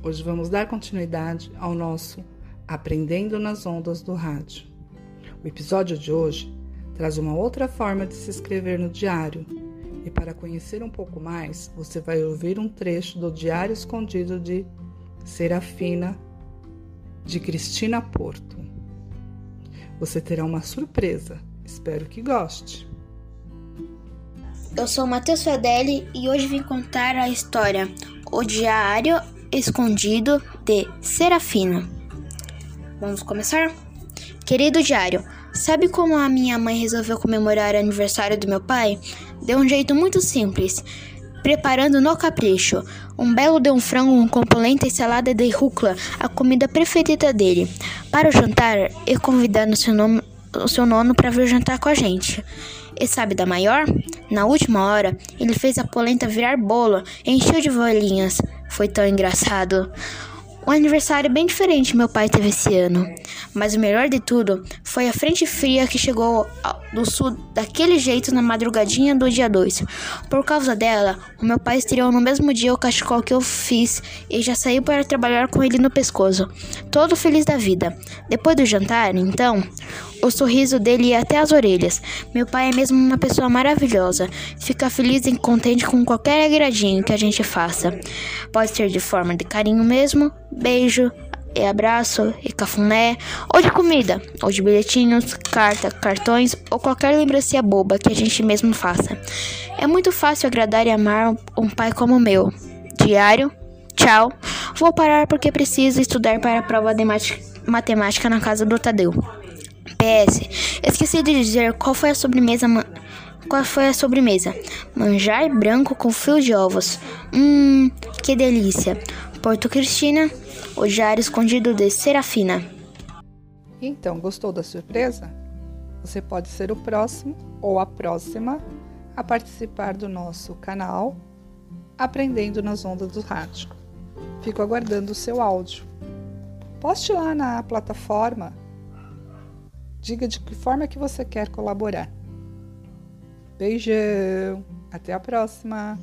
Hoje vamos dar continuidade ao nosso Aprendendo nas Ondas do Rádio. O episódio de hoje traz uma outra forma de se escrever no diário. E para conhecer um pouco mais, você vai ouvir um trecho do Diário Escondido de Serafina, de Cristina Porto. Você terá uma surpresa. Espero que goste. Eu sou Matheus Fedeli e hoje vim contar a história O Diário Escondido de Serafina. Vamos começar? Querido diário, sabe como a minha mãe resolveu comemorar o aniversário do meu pai? Deu um jeito muito simples, preparando no capricho um belo de um frango com polenta e salada de rúcula, a comida preferida dele. Para o jantar, e convidando seu, nome, o seu nono para vir jantar com a gente. E sabe da maior? Na última hora, ele fez a polenta virar bolo encheu de bolinhas. Foi tão engraçado. Um aniversário bem diferente meu pai teve esse ano. Mas o melhor de tudo foi a frente fria que chegou do sul daquele jeito na madrugadinha do dia 2. Por causa dela, o meu pai estreou no mesmo dia o cachecol que eu fiz e já saiu para trabalhar com ele no pescoço. Todo feliz da vida. Depois do jantar, então, o sorriso dele ia até as orelhas. Meu pai é mesmo uma pessoa maravilhosa. Fica feliz e contente com qualquer agradinho que a gente faça. Pode ser de forma de carinho mesmo, beijo, e abraço, e cafuné, ou de comida, ou de bilhetinhos, carta, cartões ou qualquer lembrança boba que a gente mesmo faça. É muito fácil agradar e amar um pai como o meu. Diário, tchau. Vou parar porque preciso estudar para a prova de matemática na casa do Tadeu. PS, esqueci de dizer qual foi a sobremesa. Qual foi a sobremesa? Manjar branco com fio de ovos. Hum, que delícia. Porto Cristina, o diário escondido de Serafina. Então, gostou da surpresa? Você pode ser o próximo ou a próxima a participar do nosso canal Aprendendo nas Ondas do Rádio. Fico aguardando o seu áudio. Poste lá na plataforma Diga de que forma que você quer colaborar. Beijão, até a próxima!